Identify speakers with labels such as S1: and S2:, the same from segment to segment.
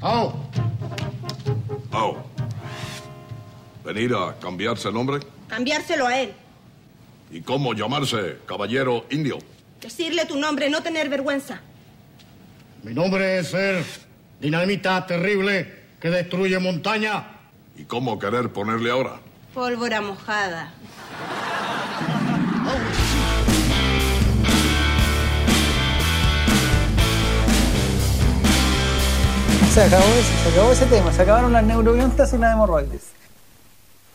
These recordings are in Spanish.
S1: ¡Au!
S2: Au. ¿Venir a cambiarse el nombre?
S3: Cambiárselo a él.
S2: ¿Y cómo llamarse, caballero indio?
S3: Decirle tu nombre, no tener vergüenza.
S1: Mi nombre es ser dinamita terrible que destruye montaña.
S2: ¿Y cómo querer ponerle ahora?
S3: Pólvora mojada.
S4: Se acabó, ese, tema, se acabaron las neurobiontas y las hemorroides.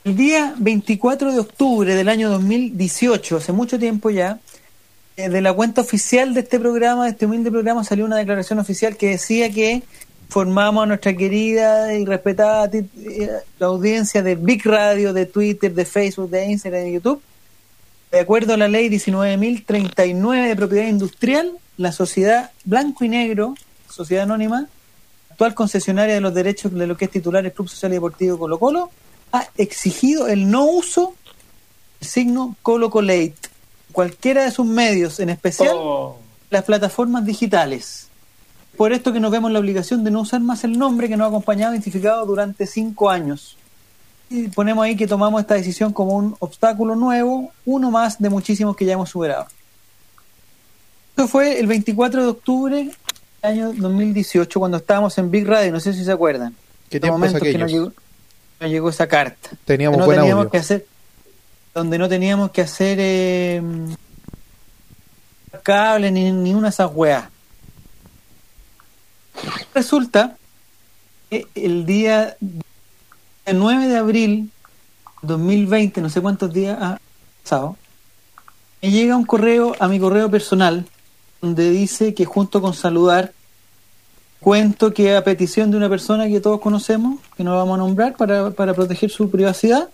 S4: El día 24 de octubre del año 2018, hace mucho tiempo ya, eh, de la cuenta oficial de este programa, de este humilde programa, salió una declaración oficial que decía que formamos a nuestra querida y respetada eh, la audiencia de Big Radio, de Twitter, de Facebook, de Instagram, de YouTube. De acuerdo a la ley 19.039 de propiedad industrial, la sociedad blanco y negro, sociedad anónima, actual concesionaria de los derechos de lo que es titular el Club Social y Deportivo Colo Colo, ha exigido el no uso del signo Colo Colate, cualquiera de sus medios, en especial las plataformas digitales. Por esto que nos vemos la obligación de no usar más el nombre que nos ha acompañado e identificado durante cinco años. Y ponemos ahí que tomamos esta decisión como un obstáculo nuevo, uno más de muchísimos que ya hemos superado. Esto fue el 24 de octubre año 2018, cuando estábamos en Big Radio, no sé si se acuerdan.
S5: ¿Qué
S4: momentos que nos llegó, nos llegó esa carta.
S5: Teníamos
S4: Que no
S5: buen
S4: teníamos
S5: audio.
S4: que hacer donde no teníamos que hacer eh, cable ni, ni una de esas weas. Resulta que el día 9 de abril 2020, no sé cuántos días ha pasado, me llega un correo a mi correo personal donde dice que junto con saludar cuento que a petición de una persona que todos conocemos, que no vamos a nombrar para, para proteger su privacidad,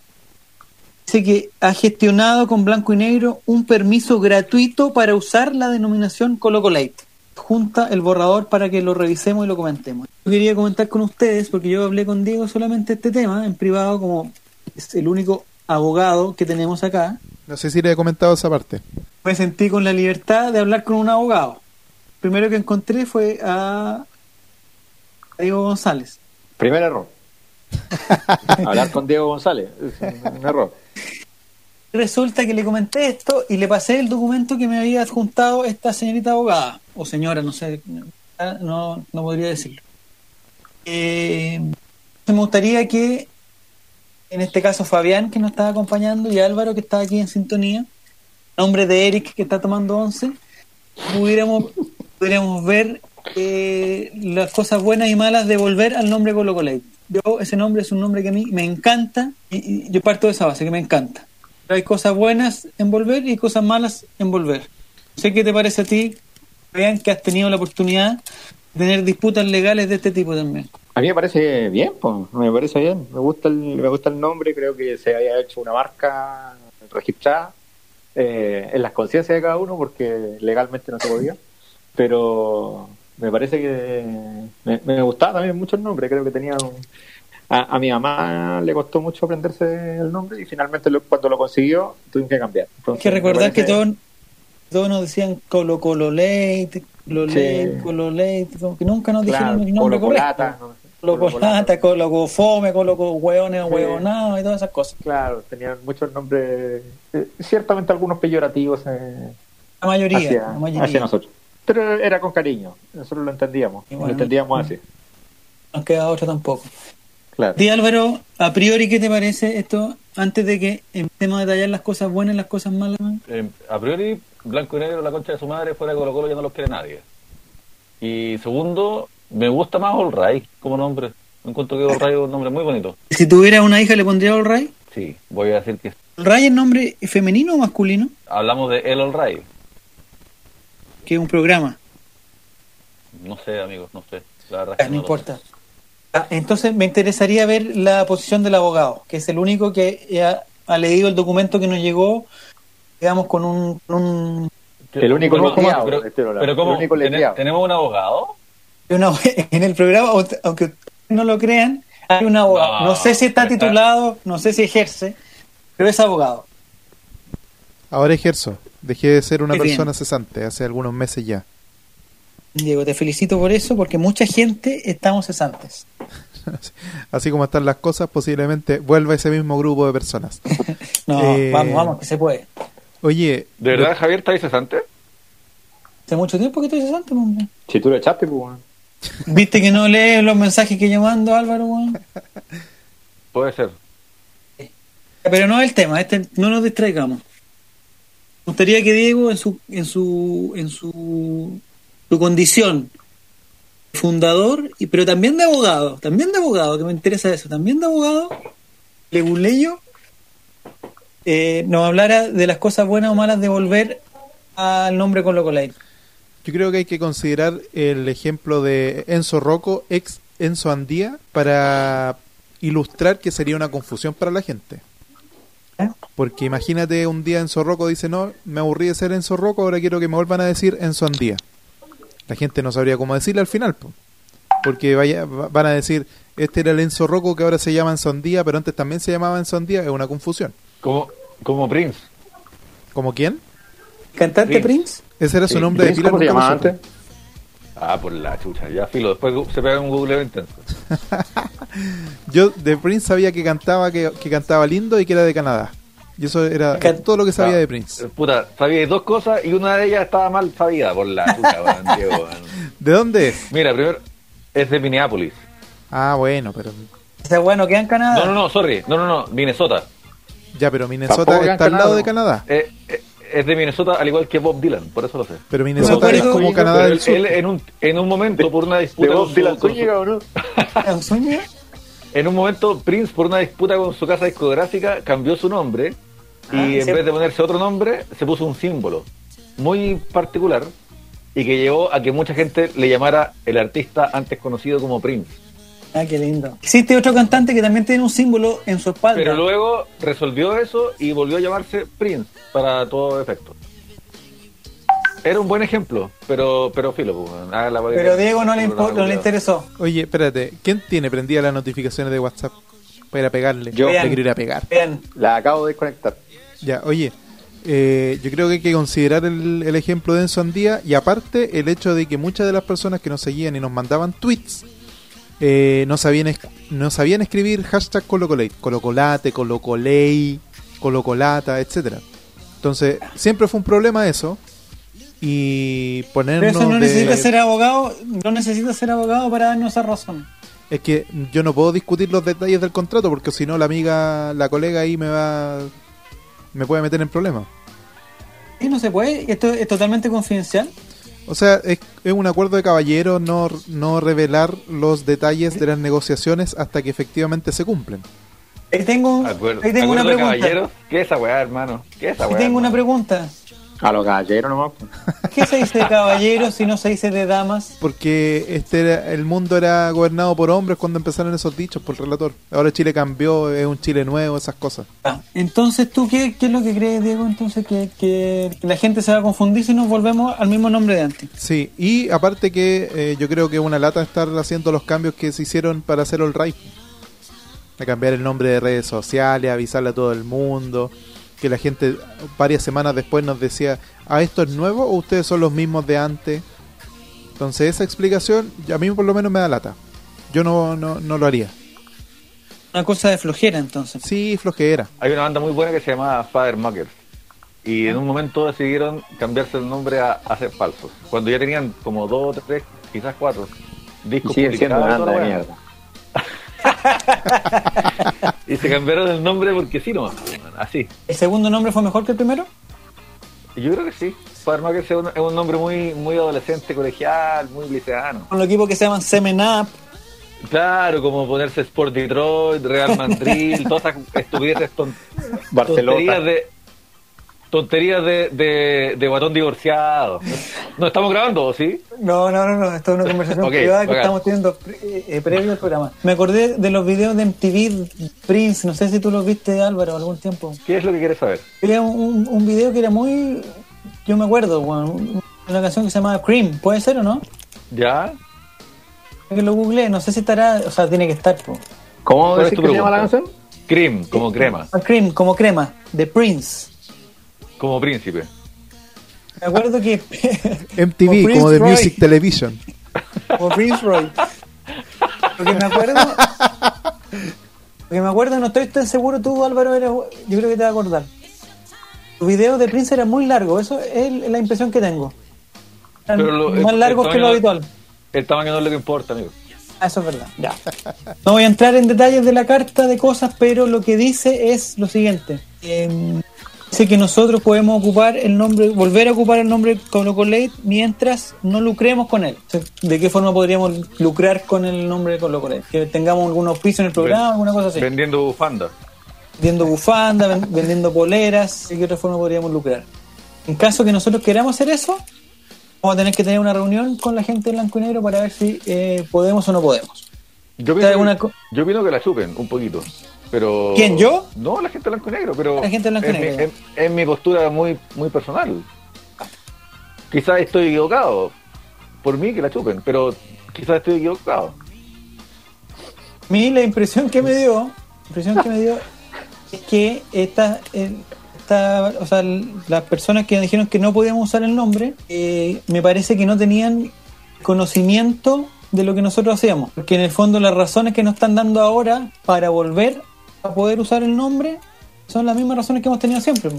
S4: dice que ha gestionado con blanco y negro un permiso gratuito para usar la denominación Colocolate. Junta el borrador para que lo revisemos y lo comentemos. Yo quería comentar con ustedes, porque yo hablé con Diego solamente este tema en privado, como es el único abogado que tenemos acá.
S5: No sé si le he comentado esa parte.
S4: Me sentí con la libertad de hablar con un abogado. Primero que encontré fue a Diego González.
S6: Primer error. Hablar con Diego González es un, error.
S4: Resulta que le comenté esto y le pasé el documento que me había adjuntado esta señorita abogada, o señora, no sé, no, no podría decirlo. Eh, me gustaría que, en este caso Fabián, que nos estaba acompañando, y Álvaro, que está aquí en sintonía, nombre de Eric, que está tomando once, pudiéramos, pudiéramos ver eh, las cosas buenas y malas de volver al nombre Colo Colate. Yo, ese nombre es un nombre que a mí me encanta, y, y yo parto de esa base, que me encanta. Hay cosas buenas en volver y cosas malas en volver. Sé qué te parece a ti, vean que has tenido la oportunidad de tener disputas legales de este tipo también.
S6: A mí me parece bien, me parece bien. Me gusta el, me gusta el nombre, creo que se había hecho una marca registrada eh, en las conciencias de cada uno porque legalmente no se podía. Pero me parece que me, me gustaba también mucho el nombre, creo que tenía un, a, a, mi mamá le costó mucho aprenderse el nombre y finalmente lo, cuando lo consiguió tuvimos que cambiar.
S4: Entonces, Hay que recordar parece... que todos, todos nos decían Colo Colo Late, Colo Late, sí. Colo Late, como que nunca nos
S6: claro,
S4: dijeron el nombre
S6: Colo
S4: correcto.
S6: no,
S4: Colo Colata, Colo Fome, Colo Hueones, sí. Hueonados y todas esas cosas.
S6: Claro, tenían muchos nombres, eh, ciertamente algunos peyorativos. Eh,
S4: la, mayoría,
S6: hacia,
S4: la mayoría.
S6: Hacia nosotros. Pero era con cariño, nosotros lo entendíamos, bueno, lo entendíamos así.
S4: No queda otro tampoco.
S6: Claro.
S4: Di Álvaro, a priori, ¿qué te parece esto? Antes de que empecemos a detallar las cosas buenas y las cosas malas.
S7: Eh, a priori, Blanco y Negro, la concha de su madre, fuera de Colo Colo ya no los quiere nadie. Y segundo, me gusta más All como nombre. Encuentro que All es un nombre muy bonito.
S4: Si tuviera una hija, ¿le pondría All?
S7: Sí, voy a decir que...
S4: ¿All Ray es nombre femenino o masculino?
S7: Hablamos de El All.
S4: Que es un programa.
S7: No sé, amigos, no sé. La verdad
S4: ah, no, no importa. Ah, entonces me interesaría ver la posición del abogado, que es el único que ha, ha leído el documento que nos llegó, digamos, con un... un
S6: el único
S7: pero,
S6: leteado,
S7: pero, pero, pero ¿cómo?
S6: único
S7: ¿Tenemos un abogado?
S4: Una, en el programa, aunque no lo crean, hay un abogado. No, no sé si está titulado, no sé si ejerce, pero es abogado.
S5: Ahora ejerzo. Dejé de ser una Muy persona bien. cesante hace algunos meses ya.
S4: Diego, te felicito por eso, porque mucha gente estamos cesantes.
S5: Así como están las cosas, posiblemente vuelva ese mismo grupo de personas.
S4: No,
S5: Eh,
S4: vamos, vamos, que se puede.
S5: Oye,
S7: ¿De verdad, Javier, está cesante?
S4: Hace mucho tiempo que estoy cesante, pues, hombre.
S6: Si tú lo echaste, pues, weón.
S4: ¿Viste que no lees los mensajes que yo mando, Álvaro?
S7: Puede ser.
S4: Pero no es el tema, este, no nos distraigamos. Me gustaría que Diego, en su, en su, en su, su condición fundador, y, pero también de abogado, también de abogado, que me interesa eso, también de abogado, leguleyo, eh, nos hablara de las cosas buenas o malas de volver al nombre con Locolate.
S5: Yo creo que hay que considerar el ejemplo de Enzo Rocco, ex Enzo Andía, para ilustrar que sería una confusión para la gente.
S4: ¿Eh?
S5: Porque imagínate un día Enzo Rocco dice, no, me aburrí de ser Enzo Rocco, ahora quiero que me vuelvan a decir Enzo Andía. La gente no sabría cómo decirle al final, po. porque vaya, va- van a decir, este era el Enzo Rocco que ahora se llama Enzo Andía, pero antes también se llamaba Enzo Andía, es una confusión.
S7: Como, como Prince.
S5: ¿Como quién?
S4: ¿Cantante
S7: Prince.
S4: Prince?
S5: Ese era su
S6: Sí.
S5: nombre de pila.
S6: ¿Cómo se llamaba antes?
S7: Ah, por la chucha. Ya, filo. Después se pega un googleo intenso.
S5: Yo de Prince sabía que cantaba, que, que cantaba lindo y que era de Canadá. Y eso era
S4: Can-
S5: todo lo que sabía
S7: Ah,
S5: de Prince.
S7: eh, Puta, sabía dos cosas y una de ellas estaba mal sabida por la chucha, Diego.
S5: ¿De dónde es?
S7: Mira, primero, es de Minneapolis.
S5: Ah, bueno, pero
S4: Ese bueno queda en Canadá.
S7: No, no, no, sorry. No, no, no, Minnesota.
S5: ya, pero Minnesota está al lado de. Canadá.
S7: Eh, eh, es de Minnesota al igual que Bob Dylan, por eso lo sé.
S5: Pero Minnesota es como Canadá del
S7: él,
S5: Sur.
S7: él en, un, en un momento, por una
S6: ¿De
S7: disputa con
S6: Bob
S7: su-
S6: Dylan
S7: con su-
S6: Zúñiga o no?
S4: ¿En Zúñiga?
S7: En un momento, Prince, por una disputa con su casa discográfica, cambió su nombre y
S4: Ah,
S7: en
S4: sí.
S7: vez de ponerse otro nombre, se puso un símbolo muy particular y que llevó a que mucha gente le llamara el artista antes conocido como Prince.
S4: Ah, qué lindo. Existe otro cantante que también tiene un símbolo en su espalda.
S7: Pero luego resolvió eso y volvió a llamarse Prince para todo efecto. Era un buen ejemplo, pero pero filo, pues, haga la
S4: Pero Diego no le, impo- no le interesó.
S5: Oye, espérate, ¿quién tiene prendidas las notificaciones de WhatsApp? Para ir a pegarle.
S6: Yo.
S5: Te quiero ir a pegar.
S4: Vean,
S6: La acabo de desconectar.
S5: Ya, oye, eh, yo creo que hay que considerar el, el ejemplo de Enzo Andía y aparte el hecho de que muchas de las personas que nos seguían y nos mandaban tweets eh, no, sabían no sabían escribir hashtag colocolate, colocolate, colocolei, colocolata, etcétera. Entonces, siempre fue un problema eso y
S4: pero
S5: ponernos
S4: eso no
S5: de-
S4: necesita ser abogado, no necesita ser abogado para darnos esa razón.
S5: Es que yo no puedo discutir los detalles del contrato porque si no la amiga, la colega ahí me va me puede meter en problemas.
S4: ¿Y no se puede? ¿Esto es totalmente confidencial?
S5: O sea, es, es un acuerdo de caballeros no, no revelar los detalles de las negociaciones hasta que efectivamente se cumplen.
S4: Ahí tengo,
S7: Acuerdo,
S4: ahí tengo una pregunta.
S7: caballeros. ¿Qué es esa weá, hermano? ¿Qué es esa
S4: Ahí
S7: weá?
S4: tengo una
S7: hermano?
S4: pregunta.
S6: A los caballeros nomás.
S4: ¿Qué se dice de caballeros si no se dice de damas?
S5: Porque este era- el mundo era gobernado por hombres cuando empezaron esos dichos por el relator. Ahora Chile cambió, es un Chile nuevo, esas cosas.
S4: Ah, entonces, ¿tú qué, qué es lo que crees, Diego? Entonces, que, que la gente se va a confundir si nos volvemos al mismo nombre de antes.
S5: Sí, y aparte que eh, yo creo que es una lata estar haciendo los cambios que se hicieron para hacer All Right. A cambiar el nombre de redes sociales, avisarle a todo el mundo. Que la gente varias semanas después nos decía, ¿ah, esto es nuevo o ustedes son los mismos de antes? Entonces esa explicación a mí por lo menos me da lata. Yo no, no, no lo haría.
S4: Una cosa de flojera, entonces.
S5: Sí, flojera.
S7: Hay una banda muy buena que se llamaba Father Muckers. Y
S4: Ah.
S7: en un momento decidieron cambiarse el nombre a, a ser falsos. Cuando ya tenían como dos, tres, quizás cuatro discos
S6: siguen siendo una
S7: publicados y
S6: banda de mierda.
S7: Y se cambiaron el nombre porque sí, nomás. Así.
S4: ¿El segundo nombre fue mejor que el primero?
S7: Yo creo que sí. Father Muckers es un, es un nombre muy, muy adolescente, colegial, muy liceano.
S4: Con los equipos que se llaman Semen Up.
S7: Claro, como ponerse Sport Detroit, Real Madrid, todas esas estupideces tonterías de tonterías de, de, de guatón divorciado. ¿No estamos grabando, sí?
S4: No, no, no, no. Esto es una conversación privada que estamos teniendo eh, eh, previo al programa. Me acordé de los videos de MTV Prince. No sé si tú los viste, Álvaro, algún tiempo.
S7: ¿Qué es lo que quieres saber?
S4: Había un, un video que era muy. Yo me acuerdo, bueno, una canción que se llamaba Cream. ¿Puede ser o no?
S7: ¿Ya?
S4: Que lo googleé. No sé si estará. O sea, tiene que estar. po.
S6: ¿Cómo
S7: ¿Cuál es
S6: decís
S7: tu
S6: que se llama la canción?
S7: Cream, como crema,
S4: Cream, como crema. De Prince.
S7: Como príncipe.
S4: Me acuerdo que.
S5: MTV, como de
S4: Roy.
S5: Music Television.
S4: o Prince Roy. Porque me acuerdo. Porque me acuerdo, no estoy tan seguro tú, Álvaro, eres- yo creo que te vas a acordar. Los videos de Prince eran muy largos, eso es la impresión que tengo. Eran
S7: Pero lo-
S4: más
S7: el-
S4: largos que lo
S7: tamaño-
S4: habitual.
S7: El tamaño no es lo que importa, amigo.
S4: Ah, eso es verdad, ya. No voy a entrar en detalles de la carta de cosas, pero lo que dice es lo siguiente. Eh, dice que nosotros podemos ocupar el nombre, volver a ocupar el nombre Colo Colate mientras no lucremos con él. O sea, ¿De qué forma podríamos lucrar con el nombre de Colo Colate? Que tengamos algún auspicio en el programa, alguna cosa así.
S7: Vendiendo bufanda.
S4: Vendiendo bufanda, ven- vendiendo poleras, ¿de qué otra forma podríamos lucrar? En caso que nosotros queramos hacer eso, vamos a tener que tener una reunión con la gente de blanco y negro para ver si eh, podemos o no podemos.
S7: Yo
S4: ¿Te da
S7: opino,
S4: alguna
S7: que, yo opino que la chupen un poquito. Pero...
S4: ¿Quién, yo?
S7: No, la gente blanco y negro, pero
S4: La gente blanco y
S7: es, mi-
S4: negro.
S7: es- mi postura muy, muy personal. Quizás estoy equivocado. Por mí que la chupen, pero quizás estoy equivocado.
S4: A mí la impresión que me dio, impresión que me dio es que esta, esta- o sea, las personas que dijeron que no podíamos usar el nombre, eh, me parece que no tenían conocimiento de lo que nosotros hacíamos, porque en el fondo las razones que nos están dando ahora para volver a poder usar el nombre son las mismas razones que hemos tenido siempre.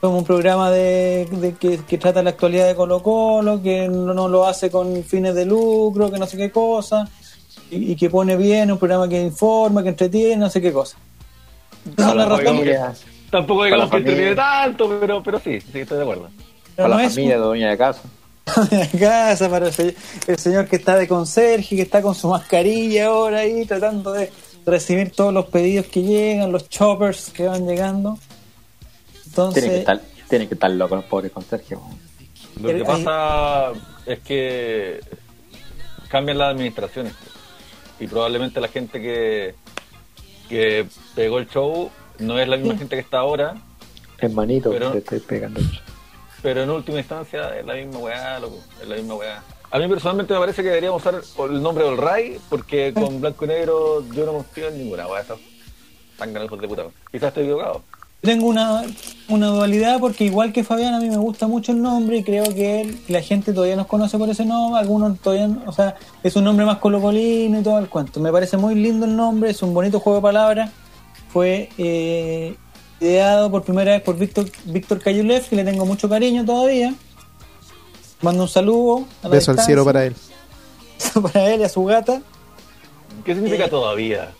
S4: Somos un programa de, de que, que trata la actualidad de Colo Colo, que no, no lo hace con fines de lucro, que no sé qué cosa y, y que pone bien, un programa que informa, que entretiene, no sé qué cosa. Esa es la
S6: la
S4: razón.
S6: familia,
S7: Tampoco digamos que entretiene tanto, pero, pero sí, sí, estoy de acuerdo.
S4: Pero
S6: para
S4: no
S6: la
S4: es
S6: familia de dueña de casa.
S4: casa para el, se- el señor que está de conserje, que está con su mascarilla ahora ahí tratando de recibir todos los pedidos que llegan, los choppers que van llegando. Entonces,
S6: Tiene que estar, tiene que estar loco los pobres conserjes.
S7: Lo que pasa es que cambian las administraciones y probablemente la gente que, que pegó el show no es la misma gente que está ahora,
S6: Hermanito,
S7: Pero-
S6: te estoy pegando.
S7: Pero en última instancia es la misma weá, loco, es la misma weá. A mí personalmente me parece que deberíamos usar el nombre del Ray porque con blanco y negro yo no confío en ninguna weá. Tan hijos de puta. Quizás estoy equivocado.
S4: tengo una, una dualidad porque igual que Fabián a mí me gusta mucho el nombre y creo que él- la gente todavía nos conoce por ese nombre, algunos todavía, no- o sea, es un nombre más colocolino y todo el cuento. Me parece muy lindo el nombre, es un bonito juego de palabras. Fue eh, ideado por primera vez por Víctor Víctor Cayulev, que le tengo mucho cariño todavía. Mando un saludo. A la
S5: Beso al cielo para él.
S4: Beso para él y a su gata.
S7: ¿Qué significa
S4: Eh,
S7: todavía?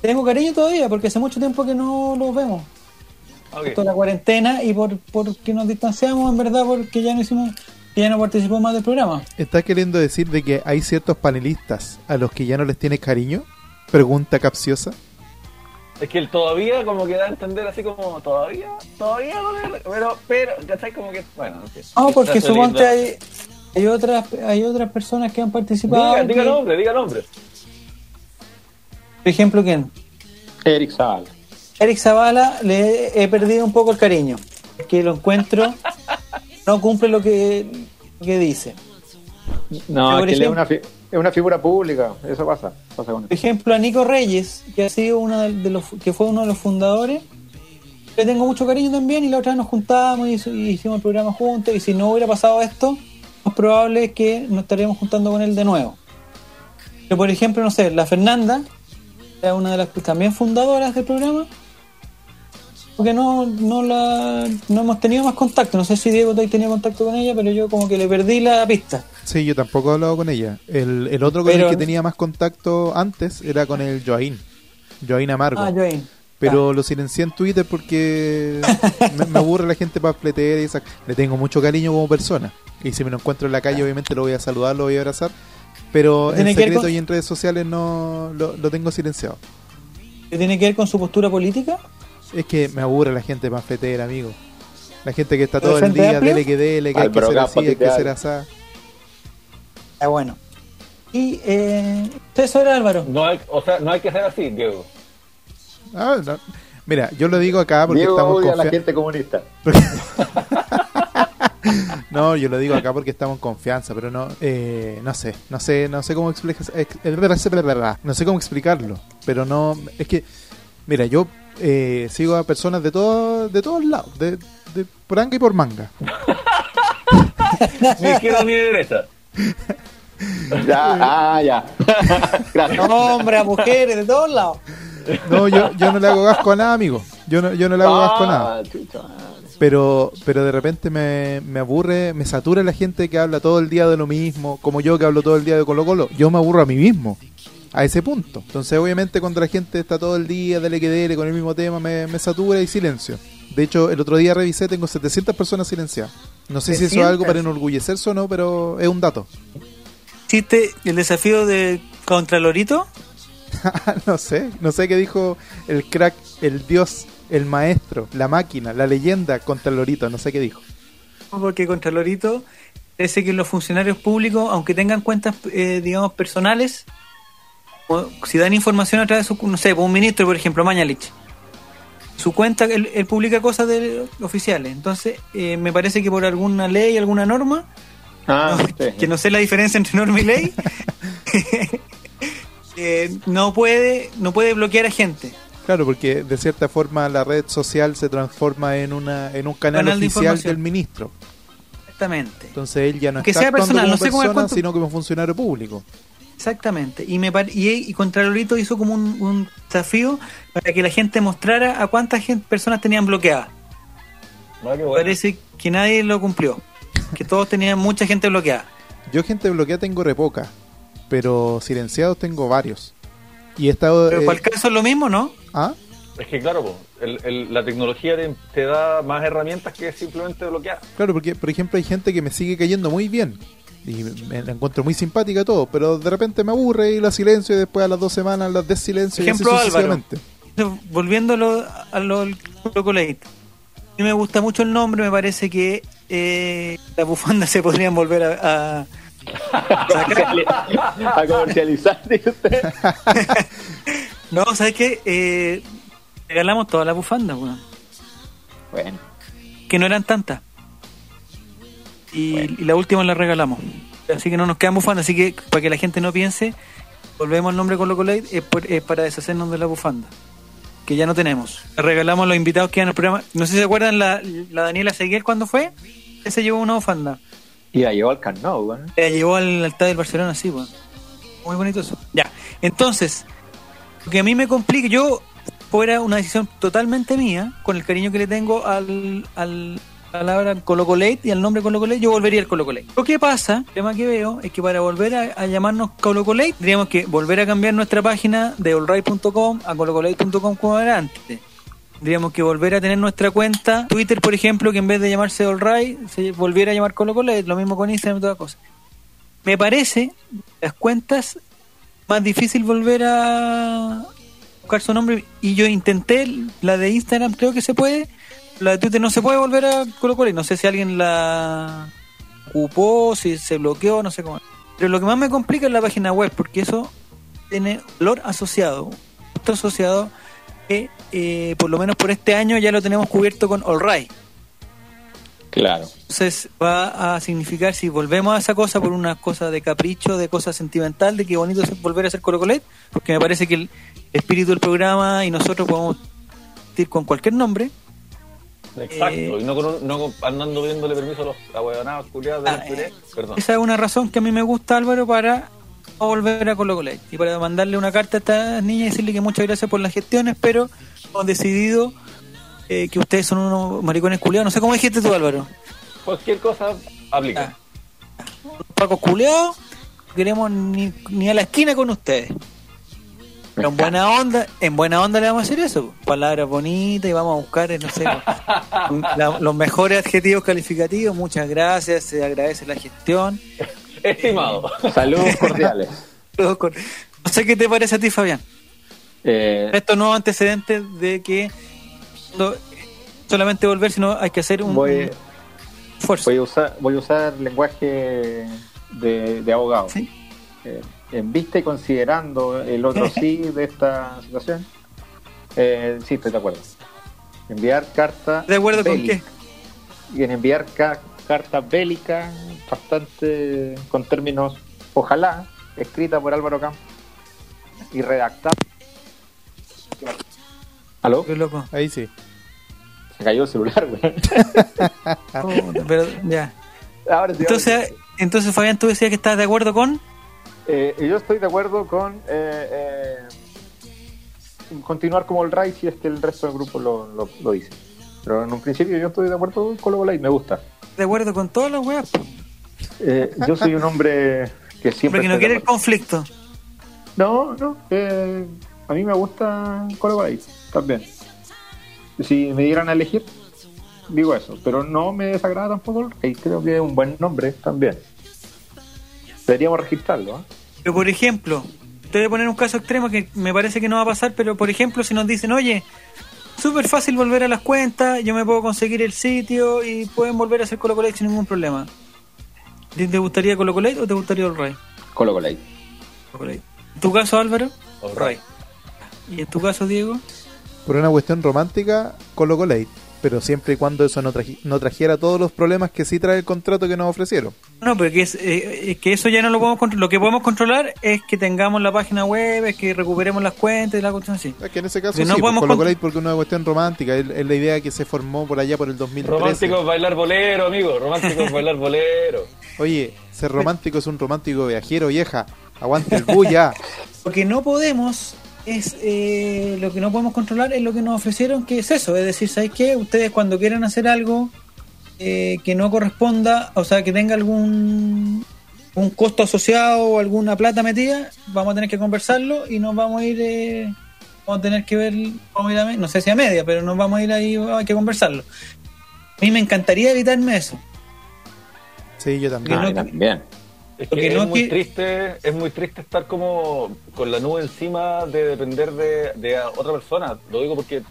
S4: Tengo cariño todavía porque hace mucho tiempo que no los vemos.
S7: Ok.
S4: Esto de la cuarentena y por porque nos distanciamos en verdad porque ya no hicimos que ya no participó más del programa.
S5: ¿Estás queriendo decir de que hay ciertos panelistas a los que ya no les tienes cariño? Pregunta capciosa.
S7: Es que el todavía como que da a entender así como todavía, todavía pero, pero, ¿cachai? Como que, bueno, no sé.
S4: No, porque suponte hay, hay otras hay otras personas que han participado.
S7: Diga, nombre, diga nombre.
S4: por ejemplo, ¿quién?
S6: Eric Zavala.
S4: Eric Zavala le he perdido un poco el cariño. Que lo encuentro, no cumple lo que, lo que dice.
S6: No, que él es
S4: ejemplo-
S6: una, es una figura pública. Eso pasa. pasa.
S4: Por ejemplo, a Nico Reyes, que ha sido uno de, los que fue uno de los fundadores, le tengo mucho cariño también y la otra vez nos juntamos y, hicimos el programa juntos y si no hubiera pasado esto, más probable que nos estaríamos juntando con él de nuevo. Pero por ejemplo, no sé, la Fernanda, era una de las también fundadoras del programa, porque no, no la no hemos tenido más contacto. No sé si Diego tenía contacto con ella, pero yo como que le perdí la pista.
S5: Sí, yo tampoco he hablado con ella. El, el otro con
S4: Pero-
S5: el que tenía más contacto antes era con el Joaín. Joaín Amargo.
S4: Ah, Joaín.
S5: pero lo silencié en Twitter porque me, me aburre la gente pamfletera y esa. Le tengo mucho cariño como persona. Y si me lo encuentro en la calle, obviamente lo voy a saludar, lo voy a abrazar. Pero en secreto y en redes sociales no lo, lo tengo silenciado.
S4: ¿Qué tiene que ver con su postura política?
S5: Es que me aburre la gente panfletera, amigo. La gente que está todo el día,
S4: Amplio?
S5: dele que dele, que hay que ser así, hay que ser asá.
S4: Ah, bueno. Y eh, eso era Álvaro.
S7: No hay, o sea, no hay que ser así, Diego.
S5: Ah, no. Mira, yo lo digo acá porque
S6: Diego
S5: estamos
S6: odia a la gente comunista.
S5: No, yo lo digo acá porque estamos en confianza, pero no, eh, no sé, no sé, no sé cómo explicar, no sé cómo explicarlo, pero no, es que, mira, yo eh, sigo a personas de todos, de todos lados, de, de por anga y por manga,
S7: ni izquierda ni derecha.
S6: Ya, ah, ya. Gracias.
S4: Hombre, a mujeres, de todos lados.
S5: No, yo, yo no le hago gasco a nada, amigo. Yo no, yo no le hago gasco a nada.
S6: Ah, chucha.
S5: Pero, pero de repente me, me aburre, me satura la gente que habla todo el día de lo mismo, como yo que hablo todo el día de Colo Colo. Yo me aburro a mí mismo, a ese punto. Entonces, obviamente, cuando la gente está todo el día, dele que dele, con el mismo tema, me, me satura y silencio. De hecho, el otro día revisé, tengo 700 personas silenciadas. No sé si eso es algo
S4: 700.
S5: para enorgullecerse o no, pero es un dato.
S4: ¿Hiciste el desafío de Contralorito?
S5: no sé, no sé qué dijo el crack, el dios, el maestro, la máquina, la leyenda contra Lorito, no sé qué dijo.
S4: Porque Contralorito parece que los funcionarios públicos, aunque tengan cuentas, eh, digamos, personales, si dan información a través de su, no sé, un ministro, por ejemplo, Mañalich, su cuenta, él, él publica cosas de, oficiales. Entonces, eh, me parece que por alguna ley, alguna norma,
S6: Ah,
S4: no,
S6: sí.
S4: que no sé la diferencia entre norma y ley, eh, no puede no puede bloquear a gente.
S5: Claro, porque de cierta forma la red social se transforma en una en un canal, oficial del ministro.
S4: Exactamente.
S5: Entonces él ya no
S4: Que
S5: está
S4: sea personal,
S5: como
S4: no sé cómo es
S5: persona,
S4: cuánto-
S5: sino como funcionario público.
S4: Exactamente. Y me y, y Contralorito hizo como un, un desafío para que la gente mostrara a cuántas gente, personas tenían bloqueadas.
S7: Ah, qué bueno.
S4: Parece que nadie lo cumplió. Que todos tenían mucha gente bloqueada.
S5: Yo gente bloqueada tengo re poca, pero silenciados tengo varios. Y he estado...
S4: Pero
S5: eh,
S4: para el caso es lo mismo, ¿no?
S5: ¿Ah?
S7: Es que claro, po, el- el- la tecnología te, te da más herramientas que simplemente bloquear.
S5: Claro, porque por ejemplo hay gente que me sigue cayendo muy bien y me la encuentro muy simpática todo, pero de repente me aburre y la silencio y después a las dos semanas las desilencio y así
S4: Ejemplo, Álvaro.
S5: sucesivamente.
S4: Volviendo a lo, a lo. A mí me gusta mucho el nombre, me parece que eh, las bufandas se podrían volver a, a
S6: comercializar, dice usted.
S4: No, ¿sabes qué? Eh, regalamos todas las bufandas, weón.
S6: Bueno,
S4: que no eran tantas. Y, y la última la regalamos. Así que no nos quedan bufandas. Así que para que la gente no piense, volvemos al nombre Colo Colate es, por- es para deshacernos de la bufanda. Que ya no tenemos. La regalamos a los invitados que iban al programa. No sé si se acuerdan la, la Daniela Seguiel cuando fue. Ese llevó una bufanda.
S6: y la llevó al Carnot, bueno.
S4: La llevó al altar del Barcelona, sí, pues. Muy bonito eso. Ya. Entonces, lo que a mí me complica, yo fuera una decisión totalmente mía, con el cariño que le tengo al, al palabra Colo Colate y al nombre Colo Colate, yo volvería al Colo Colate. Lo que pasa, el tema que veo, es que para volver a, llamarnos Colo Colate, tendríamos que volver a cambiar nuestra página de allright.com a colocolate.com como era antes. Tendríamos que volver a tener nuestra cuenta Twitter, por ejemplo, que en vez de llamarse Allright, se volviera a llamar Colo Colate, lo mismo con Instagram y todas cosas. Me parece las cuentas más difícil volver a buscar su nombre y yo intenté la de Instagram creo que se puede la de Twitter no se puede volver a Colo Colo y no sé si alguien la ocupó si se bloqueó no sé cómo pero lo que más me complica es la página web porque eso tiene valor asociado costo asociado que eh, por lo menos por este año ya lo tenemos cubierto con All Right
S6: Claro.
S4: entonces va a significar si volvemos a esa cosa por una cosa de capricho, de cosa sentimental, de que bonito es volver a ser Colo Colet, porque me parece que el espíritu del programa y nosotros podemos ir con cualquier nombre.
S7: Exacto,
S4: Eh,
S7: y no, con un- no andando pidiéndole permiso a los ahueonados culiados de
S4: Ah,
S7: los. Perdón.
S4: Esa es una razón que a mí me gusta, Álvaro, para volver a Colo Colet y para mandarle una carta a estas niñas y decirle que muchas gracias por las gestiones, pero hemos decidido eh, que ustedes son unos maricones culiados. No sé cómo dijiste tú, Álvaro.
S7: Cualquier cosa aplica.
S4: Pacos culeados, no queremos ni, ni a la esquina con ustedes. Pero en buena onda, en buena onda le vamos a hacer eso. Palabras bonitas y vamos a buscar, no sé, la- los mejores adjetivos calificativos. Muchas gracias, se agradece la gestión.
S7: Estimado.
S6: Saludos cordiales.
S4: Todo con- No sé qué te parece a ti, Fabián.
S6: Eh,
S4: Estos nuevos antecedentes de que no solamente volver, sino hay que hacer un,
S6: voy,
S4: esfuerzo.
S6: voy a usar voy a usar lenguaje de, de abogado.
S4: Sí.
S6: Eh, en vista y considerando el otro sí de esta situación, eh, sí estoy de acuerdo. Enviar carta
S4: ¿De acuerdo con
S6: bélica. Y en enviar ca- carta bélica, bastante con términos, ojalá, escrita por Álvaro Campos y redactada. ¿Aló?
S4: Qué loco.
S5: Ahí sí.
S6: Se cayó el celular, güey.
S4: Puta, pero ya.
S6: Ahora sí, ahora
S4: Entonces,
S6: sí.
S4: entonces Fabián, tú decías que estás de acuerdo con.
S6: Eh, yo estoy de acuerdo con eh, eh, continuar como el Rai si es que el resto del grupo lo, lo, lo dice. Pero en un principio yo estoy de acuerdo con Colo Colo y me gusta.
S4: De acuerdo con todas las weas.
S6: Eh, yo soy un hombre que siempre...
S4: Porque no quiere el conflicto.
S6: No, no. eh, a mí me gusta Colo también. Si me dieran a elegir, digo eso. Pero no me desagrada tampoco el Rai. Creo que es un buen nombre también. Deberíamos registrarlo. ¿eh?
S4: Pero por ejemplo, te voy a poner un caso extremo que me parece que no va a pasar, pero por ejemplo, si nos dicen, oye, súper fácil volver a las cuentas, yo me puedo conseguir el sitio y pueden volver a hacer Colo Colate sin ningún problema. ¿Te gustaría Colo Colate o te gustaría el Ray?
S6: Colo
S4: Colate. ¿En tu caso, Álvaro?
S7: All right.
S4: ¿Y en tu caso, Diego?
S5: Por una cuestión romántica, Colo Colate. Pero siempre y cuando eso no, traji- no trajera todos los problemas que sí trae el contrato que nos ofrecieron.
S4: No, pero que, es, eh, es que eso ya no lo podemos controlar. Lo que podemos controlar es que tengamos la página web, es que recuperemos las cuentas y la cuestión así.
S5: Es que en ese caso
S4: Que no
S5: sí, pues,
S4: podemos cont-
S5: Colate porque es una cuestión romántica. Es, es la idea que se formó por allá por el 2013.
S7: Romántico es bailar bolero, amigo. Romántico es bailar bolero.
S5: Oye, ser romántico es un romántico viajero, vieja. Aguante el bulla.
S4: Lo que no podemos es eh, lo que no podemos controlar es lo que nos ofrecieron, que es eso, es decir, ¿sabes qué? Ustedes cuando quieran hacer algo eh, que no corresponda, o sea, que tenga algún un costo asociado o alguna plata metida, vamos a tener que conversarlo y nos vamos a ir, eh, vamos a tener que ver, vamos a ir a no sé si a media, pero nos vamos a ir ahí, hay que conversarlo. A mí me encantaría evitarme eso.
S5: Sí, yo también.
S4: No-
S6: Ah, también.
S7: Es
S4: Porque
S7: que
S4: no
S7: es muy triste, es muy triste estar como con la nube encima de depender de, otra persona. Lo digo porque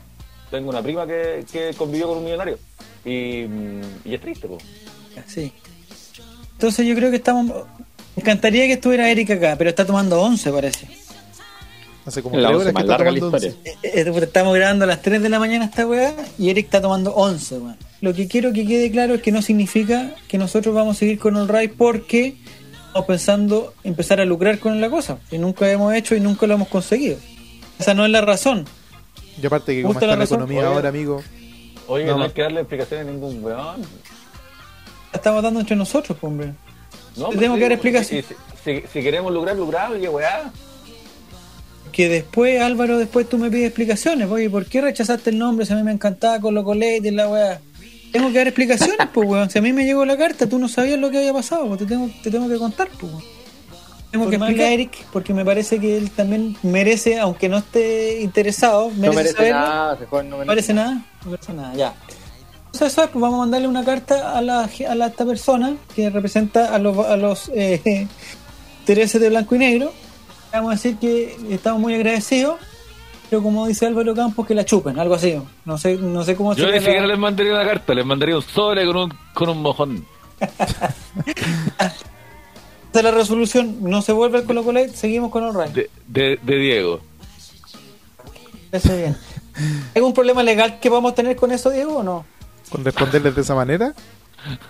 S7: tengo una prima que, que convivió con un millonario. Y, mm, y es triste, pues.
S4: Sí. Entonces yo creo que estamos... Me encantaría que estuviera Erika acá, pero está tomando 11 parece.
S5: Hace como
S6: La
S5: tres
S6: once
S5: horas que
S6: más
S5: está
S6: larga la historia.
S5: once.
S4: Eh, eh, Estamos grabando a las 3 de la mañana esta weá y Eric está tomando 11, weón. Lo que quiero que quede claro es que no significa que nosotros vamos a seguir con el RAI porque pensando empezar a lucrar con la cosa. Y nunca hemos hecho y nunca lo hemos conseguido. Esa no es la razón.
S5: Y aparte que como
S4: ¿Gusta
S5: está
S4: la
S5: economía
S7: Oye.
S5: ahora, amigo.
S7: Oye,
S5: No,
S7: no, hay que darle explicaciones a ningún weón.
S4: La estamos dando entre nosotros, pues, hombre.
S7: No,
S4: Te
S7: pero
S4: tengo que dar
S7: sí,
S4: explicación.
S7: y Si, si- si queremos lograr, lograr, oye, weá.
S4: Que después, Álvaro, después tú me pides explicaciones. Oye, ¿por qué rechazaste el nombre? Si a mí me encantaba con los coletes y la weá. Tengo que dar explicaciones, pues, weón. Si a mí me llegó la carta, tú no sabías lo que había pasado, pues te tengo, te tengo que contar, pues, weón. Tengo que explicar a Eric, porque me parece que él también merece, aunque no esté interesado, merece,
S6: No merece
S4: saberlo.
S6: nada, joven no
S4: No
S6: merece
S4: nada, no merece nada, ya. Entonces eso es, pues vamos a mandarle una carta a la a la, esta persona que representa a los a los eh, intereses de blanco y negro. Vamos a decir que estamos muy agradecidos, pero como dice Álvaro Campos, que la chupen, algo así. No sé, no sé cómo
S7: Yo ni siquiera
S4: la-
S7: les mandaría una carta, les mandaría un sobre con un, con un mojón.
S4: de la resolución, no se vuelve al Colo Colo, seguimos con el Ray.
S7: De, de, de Diego.
S4: Parece bien. ¿Hay algún problema legal que vamos a tener con eso, Diego, o no?
S5: Con responderles de esa manera.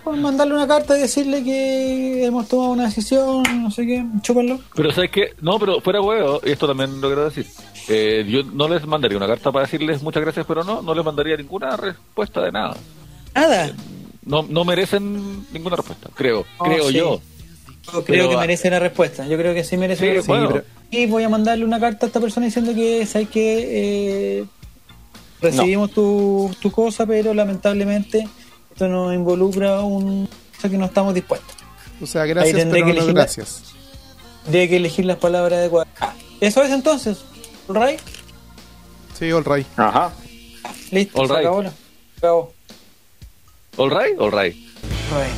S4: Pues mandarle una carta y decirle que hemos tomado una decisión, no sé qué, chúpenlo.
S7: Pero ¿sabes qué? No, pero fuera huevo, y esto también lo quiero decir. Eh, yo no les mandaría una carta para decirles muchas gracias, pero no, no les mandaría ninguna respuesta de nada.
S4: Nada.
S7: No, no merecen ninguna respuesta, creo,
S4: Oh,
S7: creo
S4: sí.
S7: yo.
S4: Yo creo
S7: Pero,
S4: que
S7: ah,
S4: merece la respuesta. Yo creo que sí merece
S7: Sí,
S4: la respuesta.
S7: bueno.
S4: Y voy a mandarle una carta a esta persona diciendo que sabes que eh, recibimos tu, tu cosa, pero lamentablemente esto nos involucra un cosa que no estamos dispuestos.
S5: O sea, gracias, pero
S4: que
S5: no
S4: elegir-
S5: gracias.
S4: Que elegir las palabras adecuadas. Ah, Eso es entonces. All right.
S5: Sí, all right.
S6: Ajá.
S4: Listo.
S7: All
S4: se
S7: right.
S4: acabó. la- acabó.
S7: All right, all right.
S4: All right.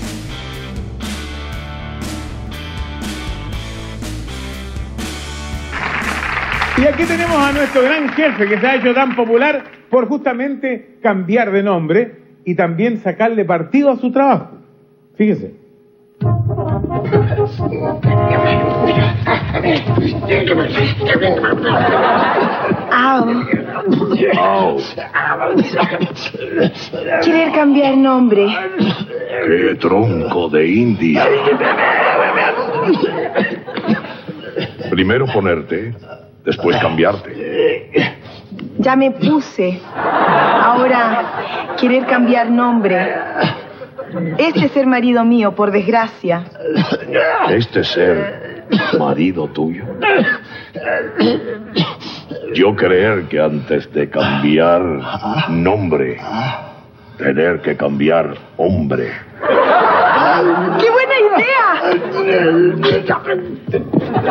S8: Y aquí tenemos a nuestro gran jefe que se ha hecho tan popular por justamente cambiar de nombre y también sacarle partido a su trabajo. Fíjese.
S9: Querer cambiar nombre.
S2: ¡Qué tronco de India! Primero ponerte, después cambiarte.
S9: Ya me puse. Ahora, querer cambiar nombre. Este es el marido mío, por desgracia.
S10: Este ser marido tuyo. Yo creer que antes de cambiar nombre, tener que cambiar hombre.
S9: ¡Qué buena idea!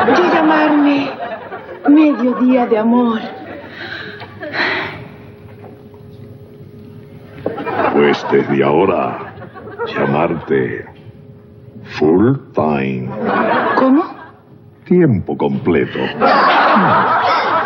S9: Yo llamarme Mediodía de Amor.
S10: Pues desde ahora, llamarte full time.
S9: ¿Cómo?
S10: Tiempo completo.